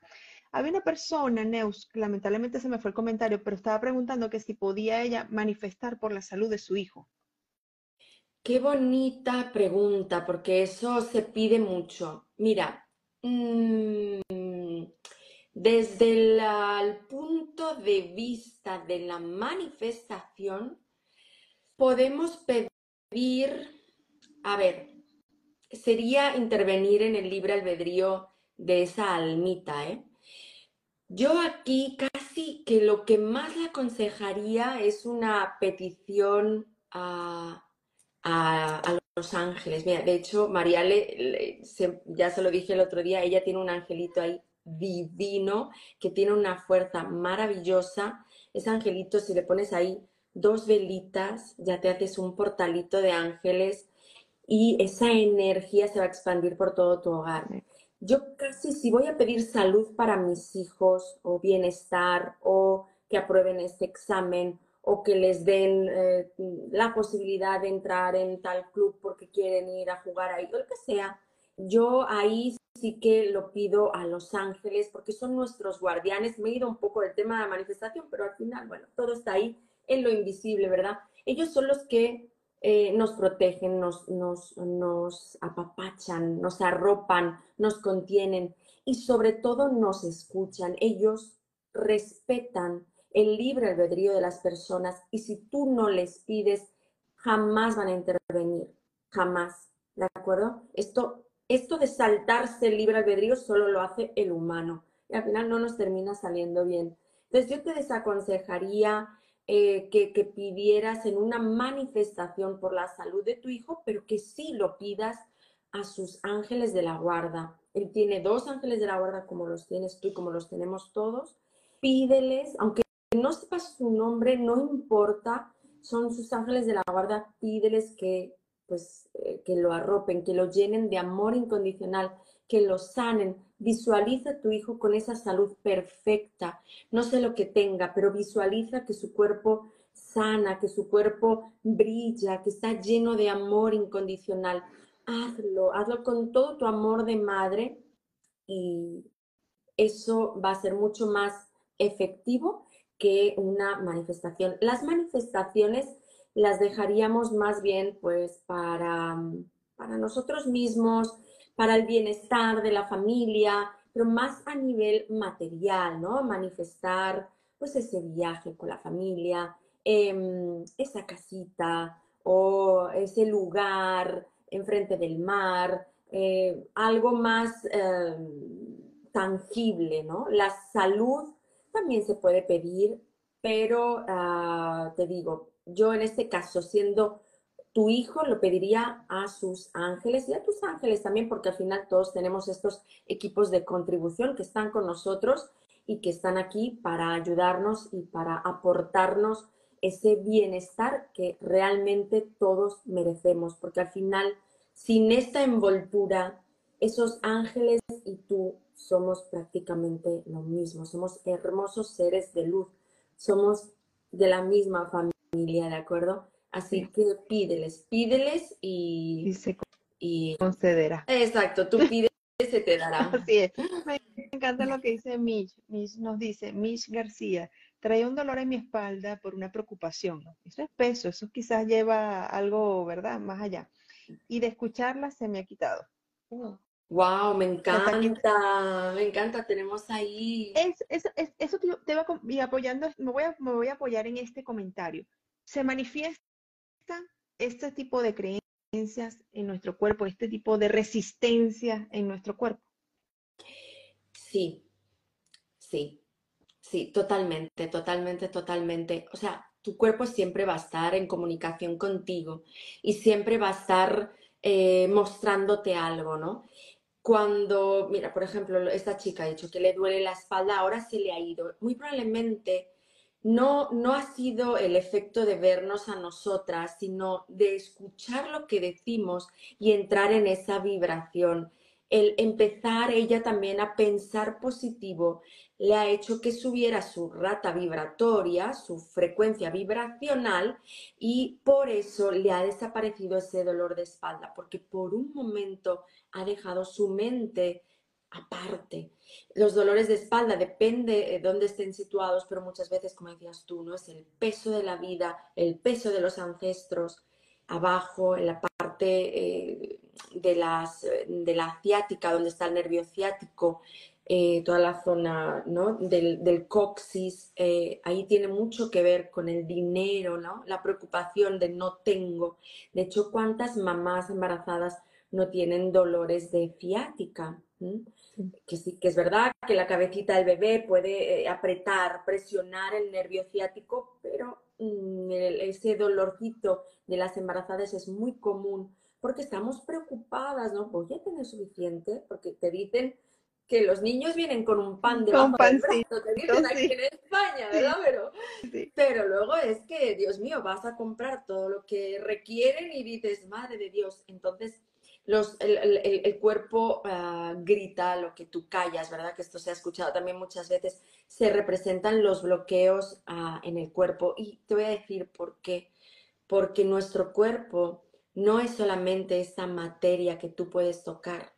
Había una persona, Neus, lamentablemente se me fue el comentario, pero estaba preguntando que si podía ella manifestar por la salud de su hijo. Qué bonita pregunta, porque eso se pide mucho. Mira, mm, desde el, punto de vista de la manifestación, podemos pedir, a ver, sería intervenir en el libre albedrío de esa almita, ¿eh? Yo aquí casi que lo que más le aconsejaría es una petición a, los ángeles. Mira, de hecho, Mariale, ya se lo dije el otro día, ella tiene un angelito ahí divino, que tiene una fuerza maravillosa. Ese angelito, si le pones ahí dos velitas, ya te haces un portalito de ángeles y esa energía se va a expandir por todo tu hogar. Yo casi si voy a pedir salud para mis hijos o bienestar o que aprueben este examen o que les den eh, la posibilidad de entrar en tal club porque quieren ir a jugar ahí, o lo que sea, yo ahí sí que lo pido a los ángeles porque son nuestros guardianes. Me he ido un poco del tema de la manifestación, pero al final, bueno, todo está ahí en lo invisible, ¿verdad? Ellos son los que eh, nos protegen, nos, nos, nos apapachan, nos arropan, nos contienen. y sobre todo nos escuchan. Ellos respetan el libre albedrío de las personas y si tú no les pides, jamás van a intervenir, jamás, ¿de acuerdo? Esto, esto de saltarse el libre albedrío solo lo hace el humano y al final no nos termina saliendo bien. Entonces yo te desaconsejaría eh, que, que pidieras en una manifestación por la salud de tu hijo, pero que sí lo pidas a sus ángeles de la guarda. Él tiene dos ángeles de la guarda como los tienes tú y como los tenemos todos. Pídeles, aunque no sepas su nombre, no importa, son sus ángeles de la guarda, pídeles que, pues, eh, que lo arropen, que lo llenen de amor incondicional, que lo sanen. Visualiza a tu hijo con esa salud perfecta. No sé lo que tenga, pero visualiza que su cuerpo sana, que su cuerpo brilla, que está lleno de amor incondicional. Hazlo, hazlo con todo tu amor de madre y eso va a ser mucho más efectivo que una manifestación. Las manifestaciones las dejaríamos más bien pues para, para nosotros mismos, para el bienestar de la familia, pero más a nivel material, ¿no? Manifestar pues ese viaje con la familia, em, esa casita o ese lugar enfrente del mar, eh, algo más em, tangible, ¿no? La salud también se puede pedir, pero ah, te digo, yo en este caso, siendo tu hijo, lo pediría a sus ángeles y a tus ángeles también, porque al final todos tenemos estos equipos de contribución que están con nosotros y que están aquí para ayudarnos y para aportarnos ese bienestar que realmente todos merecemos, porque al final, sin esta envoltura, esos ángeles y tú somos prácticamente lo mismo, somos hermosos seres de luz, somos de la misma familia, ¿de acuerdo? Así que pídeles, pídeles y, y se concederá. Exacto, tú pides y se te dará. Así es. Me encanta lo que dice Mish. Mish nos dice, Mish García, trae un dolor en mi espalda por una preocupación. Eso es peso, eso quizás lleva algo, ¿verdad? Más allá. Y de escucharla se me ha quitado. Wow, me encanta, me encanta, tenemos ahí. Es, eso te, te va y apoyando, me voy, a, me voy a apoyar en este comentario. Se manifiesta este tipo de creencias en nuestro cuerpo, este tipo de resistencia en nuestro cuerpo. Sí, sí, sí, totalmente, totalmente, totalmente. O sea, tu cuerpo siempre va a estar en comunicación contigo y siempre va a estar eh, mostrándote algo, ¿no? Cuando, mira, por ejemplo, esta chica ha dicho que le duele la espalda, ahora se le ha ido. Muy probablemente no, no ha sido el efecto de vernos a nosotras, sino de escuchar lo que decimos y entrar en esa vibración. El empezar ella también a pensar positivo le ha hecho que subiera su rata vibratoria, su frecuencia vibracional y por eso le ha desaparecido ese dolor de espalda, porque por un momento ha dejado su mente aparte. Los dolores de espalda depende de dónde estén situados, pero muchas veces, como decías tú, ¿no? Es el peso de la vida, el peso de los ancestros, abajo, en la parte eh, de, las, de la ciática, donde está el nervio ciático, eh, toda la zona ¿no? del, del, coxis, eh, ahí tiene mucho que ver con el dinero, ¿no? la preocupación de no tengo. De hecho, ¿cuántas mamás embarazadas no tienen dolores de ciática? Que sí, que es verdad que la cabecita del bebé puede eh, apretar, presionar el nervio ciático, pero mm, ese dolorcito de las embarazadas es muy común porque estamos preocupadas, ¿no? Voy a tener suficiente, porque te dicen que los niños vienen con un pan de del brazo, te dicen aquí en España, ¿verdad? Pero, pero luego es que, Dios mío, vas a comprar todo lo que requieren y dices, madre de Dios, entonces los, el, cuerpo ah, grita lo que tú callas, ¿verdad? Que esto se ha escuchado también muchas veces. Se representan los bloqueos ah, en el cuerpo y te voy a decir por qué. Porque nuestro cuerpo no es solamente esa materia que tú puedes tocar.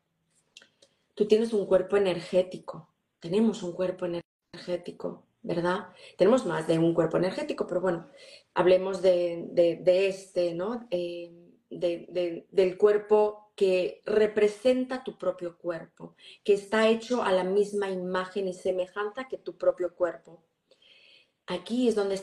Tú tienes un cuerpo energético. Tenemos un cuerpo energético, ¿verdad? Tenemos más de un cuerpo energético, pero bueno, hablemos de, este, ¿no? Eh, del cuerpo que representa tu propio cuerpo, que está hecho a la misma imagen y semejanza que tu propio cuerpo. Aquí es donde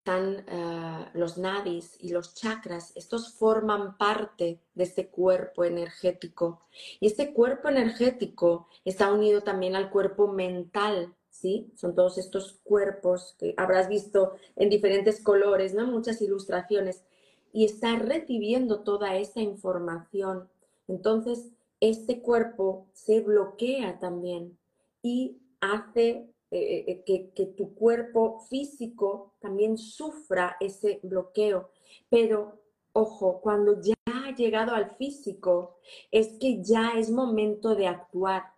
están eh, los nadis y los chakras. Estos forman parte de este cuerpo energético. Y este cuerpo energético está unido también al cuerpo mental, ¿sí? Son todos estos cuerpos que habrás visto en diferentes colores, ¿no? Muchas ilustraciones. Y está recibiendo toda esta información. Entonces, este cuerpo se bloquea también y hace eh, eh, que, tu cuerpo físico también sufra ese bloqueo. Pero, ojo, cuando ya ha llegado al físico, es que ya es momento de actuar.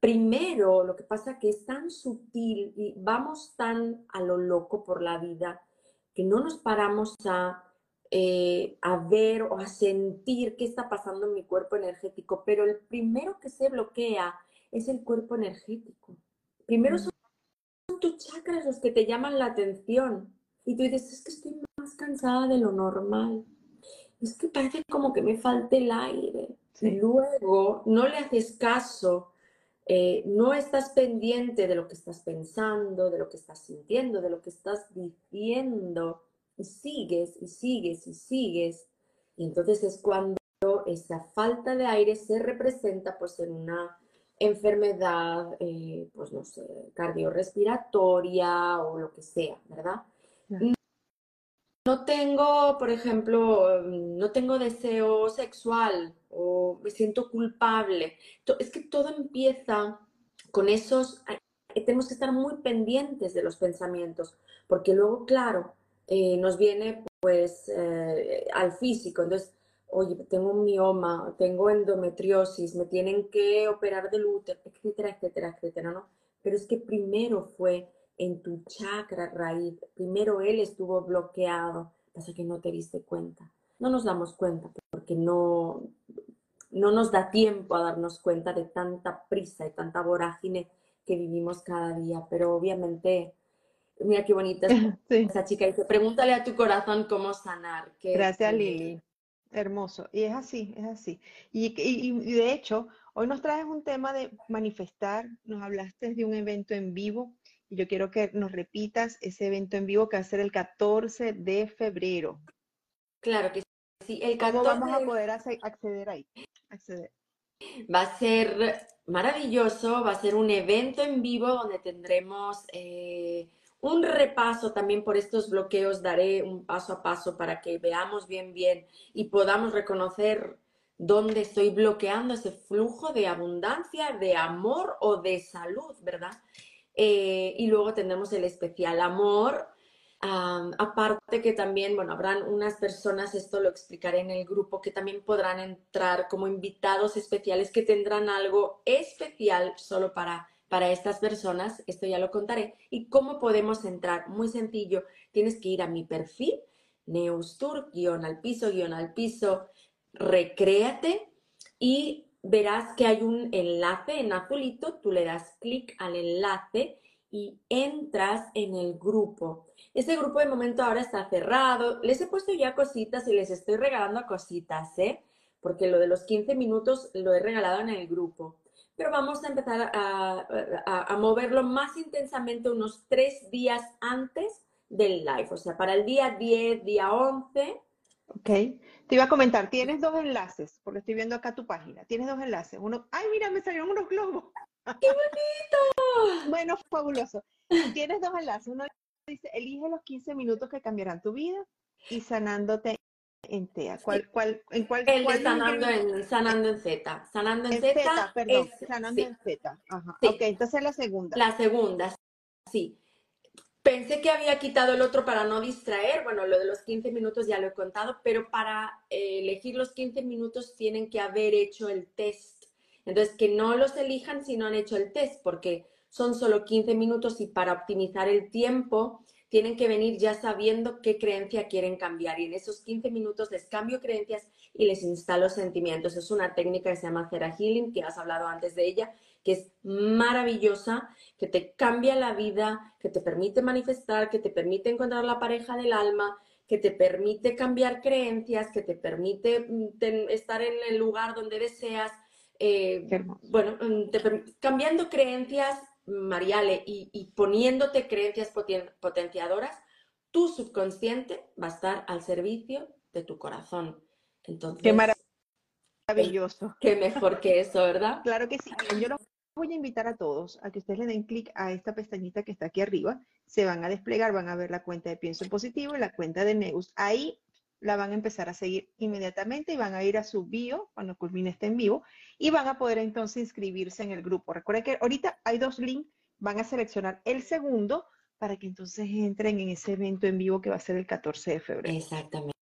Primero, lo que pasa que es tan sutil y vamos tan a lo loco por la vida que no nos paramos a, eh, a ver o a sentir qué está pasando en mi cuerpo energético. Pero el primero que se bloquea es el cuerpo energético. Primero son tus chakras los que te llaman la atención. Y tú dices, es que estoy más cansada de lo normal. Es que parece como que me falte el aire. Y luego no le haces caso, eh, no estás pendiente de lo que estás pensando, de lo que estás sintiendo, de lo que estás diciendo. Y sigues y sigues y sigues. Y entonces es cuando esa falta de aire se representa pues en una enfermedad, eh, pues no sé, cardiorrespiratoria o lo que sea, ¿verdad? No tengo, por ejemplo, no tengo deseo sexual o me siento culpable. Es que todo empieza con esos, eh, tenemos que estar muy pendientes de los pensamientos, porque luego, claro, eh, nos viene pues al físico. Entonces, oye, tengo un mioma, tengo endometriosis, me tienen que operar del útero, etcétera, etcétera, etcétera, ¿no? Pero es que primero fue en tu chakra raíz, primero él estuvo bloqueado, pasa que no te diste cuenta. No nos damos cuenta porque no, no nos da tiempo a darnos cuenta de tanta prisa y tanta vorágine que vivimos cada día, pero obviamente mira qué bonita esa chica dice, pregúntale a tu corazón cómo sanar. Gracias, Lili. Hermoso, y es así, es así. Y, de hecho, hoy nos traes un tema de manifestar, nos hablaste de un evento en vivo, y yo quiero que nos repitas ese evento en vivo que va a ser el 14 de febrero. Claro que sí, el 14 ¿Cómo vamos a poder acceder ahí? Acceder. Va a ser maravilloso, va a ser un evento en vivo donde tendremos... Eh, un repaso también por estos bloqueos, daré un paso a paso para que veamos bien, bien y podamos reconocer dónde estoy bloqueando ese flujo de abundancia, de amor o de salud, ¿verdad? Eh, y luego tendremos el especial amor. aparte que también, bueno, habrán unas personas, esto lo explicaré en el grupo, que también podrán entrar como invitados especiales que tendrán algo especial solo para para estas personas, esto ya lo contaré. ¿Y cómo podemos entrar? Muy sencillo, tienes que ir a mi perfil, Neustur, guion al piso, guion al piso, recréate y verás que hay un enlace en azulito, tú le das clic al enlace y entras en el grupo. Ese grupo de momento ahora está cerrado. Les he puesto ya cositas y les estoy regalando cositas, ¿eh? Porque lo de los 15 minutos lo he regalado en el grupo pero vamos a empezar a, moverlo más intensamente unos tres días antes del live, o sea, para el día 10, día 11. Ok, te iba a comentar, tienes dos enlaces, porque estoy viendo acá tu página, tienes dos enlaces. Uno, ay, mira, me salieron unos globos. ¡Qué bonito! bueno, fabuloso. Tienes dos enlaces. Uno dice, elige los 15 minutos que cambiarán tu vida y sanándote en TEA? ¿Cuál, cuál, ¿En cuál? El de sanando en, sanando en Z. Sanando en, Z. perdón. sanando en Z. Ajá. Ok, entonces la segunda. La segunda, sí. Pensé que había quitado el otro para no distraer. Bueno, lo de los 15 minutos ya lo he contado, pero para eh, elegir los 15 minutos tienen que haber hecho el test. Entonces, que no los elijan si no han hecho el test, porque son solo 15 minutos y para optimizar el tiempo tienen que venir ya sabiendo qué creencia quieren cambiar y en esos 15 minutos les cambio creencias y les instalo sentimientos. Es una técnica que se llama Cera Healing, que has hablado antes de ella, que es maravillosa, que te cambia la vida, que te permite manifestar, que te permite encontrar la pareja del alma, que te permite cambiar creencias, que te permite mm, estar en el lugar donde deseas, eh, bueno, mm, cambiando creencias, Mariale, y, poniéndote creencias potenciadoras, tu subconsciente va a estar al servicio de tu corazón. Entonces, Qué maravilloso. Qué mejor que eso, ¿verdad? Claro que sí. Yo los voy a invitar a todos a que ustedes le den clic a esta pestañita que está aquí arriba. Se van a desplegar, van a ver la cuenta de Pienso Positivo y la cuenta de Neus. Ahí la van a empezar a seguir inmediatamente y van a ir a su bio cuando culmine este en vivo y van a poder entonces inscribirse en el grupo. Recuerden que ahorita hay dos links, van a seleccionar el segundo para que entonces entren en ese evento en vivo que va a ser el 14 de febrero. Exactamente,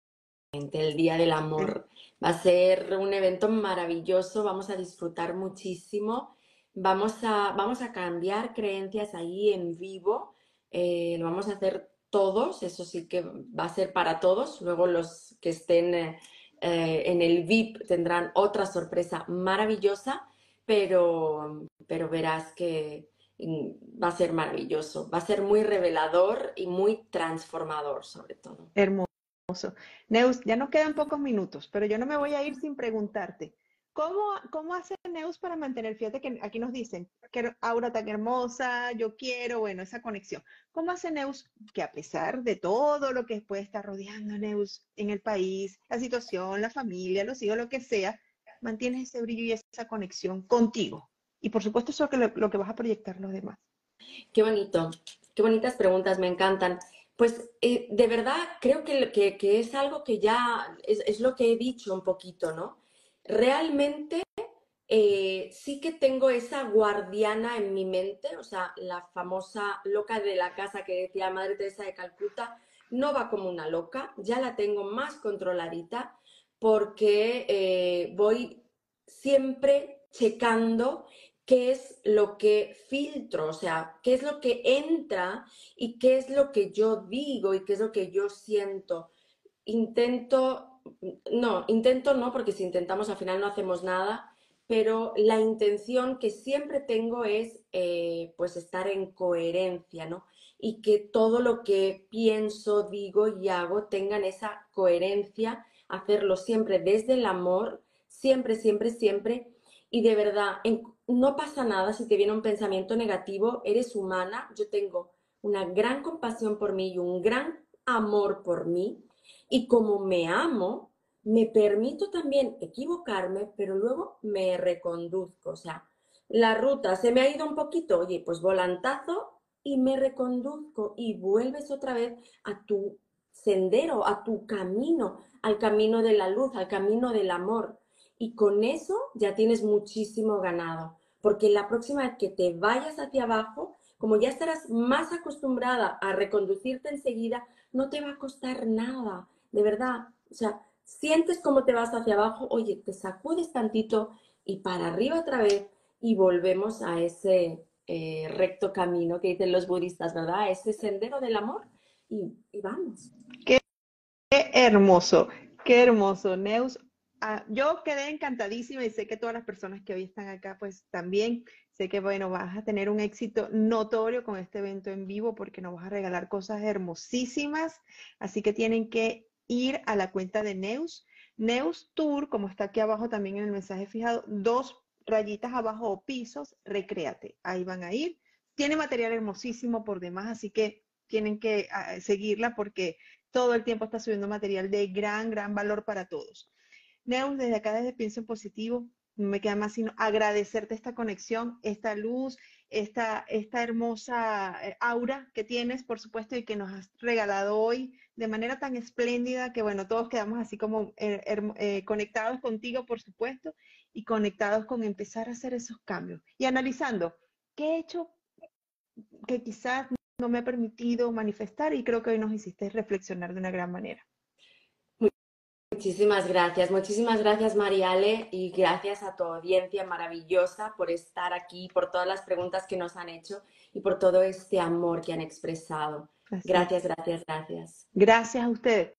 el Día del Amor. Va a ser un evento maravilloso, vamos a disfrutar muchísimo, vamos a, vamos a cambiar creencias ahí en vivo, eh, lo vamos a hacer todos, eso sí que va a ser para todos. Luego los que estén eh, en el VIP tendrán otra sorpresa maravillosa, pero, pero verás que mm, va a ser maravilloso, va a ser muy revelador y muy transformador sobre todo. Hermoso. Neus, ya nos quedan pocos minutos, pero yo no me voy a ir sin preguntarte. ¿Cómo, ¿Cómo hace Neus para mantener, fíjate que aquí nos dicen, que aura tan hermosa, yo quiero, bueno, esa conexión. ¿Cómo hace Neus que a pesar de todo lo que puede estar rodeando Neus en el país, la situación, la familia, los hijos, lo que sea, mantienes ese brillo y esa conexión contigo? Y por supuesto eso es lo que, vas a proyectar los demás. Qué bonito, qué bonitas preguntas, me encantan. Pues eh, de verdad creo que, que, es algo que ya es lo que he dicho un poquito, ¿no? Realmente eh, sí que tengo esa guardiana en mi mente, o sea, la famosa loca de la casa que decía Madre Teresa de Calcuta, no va como una loca, ya la tengo más controladita porque eh, voy siempre checando qué es lo que filtro, o sea, qué es lo que entra y qué es lo que yo digo y qué es lo que yo siento. Intento no, intento no, porque si intentamos al final no hacemos nada, pero la intención que siempre tengo es eh, pues estar en coherencia, ¿no? Y que todo lo que pienso, digo y hago tengan esa coherencia, hacerlo siempre desde el amor, siempre, siempre, siempre. Y de verdad, no pasa nada si te viene un pensamiento negativo, eres humana, yo tengo una gran compasión por mí y un gran amor por mí y como me amo, me permito también equivocarme, pero luego me reconduzco. O sea, la ruta se me ha ido un poquito, oye, pues volantazo y me reconduzco y vuelves otra vez a tu sendero, a tu camino, al camino de la luz, al camino del amor. Y con eso ya tienes muchísimo ganado, porque la próxima vez que te vayas hacia abajo, como ya estarás más acostumbrada a reconducirte enseguida, no te va a costar nada de verdad, o sea, sientes cómo te vas hacia abajo, oye, te sacudes tantito y para arriba otra vez y volvemos a ese eh, recto camino que dicen los budistas, ¿verdad? ese sendero del amor y, vamos. Qué, hermoso, qué hermoso, Neus. Ah, yo quedé encantadísima y sé que todas las personas que hoy están acá, pues también sé que, bueno, vas a tener un éxito notorio con este evento en vivo porque nos vas a regalar cosas hermosísimas. Así que tienen que ir a la cuenta de Neus. Neus Tour, como está aquí abajo también en el mensaje fijado, dos rayitas abajo o pisos, recréate. Ahí van a ir. Tiene material hermosísimo por demás, así que tienen que ah, seguirla porque todo el tiempo está subiendo material de gran, gran valor para todos. Neus, desde acá, desde Pienso en Positivo, no me queda más sino agradecerte esta conexión, esta luz, esta, esta hermosa eh, aura que tienes, por supuesto, y que nos has regalado hoy de manera tan espléndida que, bueno, todos quedamos así como eh, eh, conectados contigo, por supuesto, y conectados con empezar a hacer esos cambios y analizando qué he hecho que quizás no me ha permitido manifestar y creo que hoy nos hiciste reflexionar de una gran manera. Muchísimas gracias, muchísimas gracias Mariale y gracias a tu audiencia maravillosa por estar aquí, por todas las preguntas que nos han hecho y por todo este amor que han expresado. Gracias, gracias, gracias. Gracias a ustedes.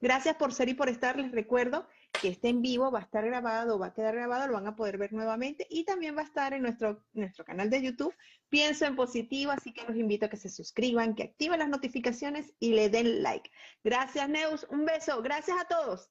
Gracias por ser y por estar. Les recuerdo que este en vivo va a estar grabado, va a quedar grabado, lo van a poder ver nuevamente y también va a estar en nuestro, nuestro canal de YouTube. Pienso en positivo, así que los invito a que se suscriban, que activen las notificaciones y le den like. Gracias, Neus. Un beso. Gracias a todos.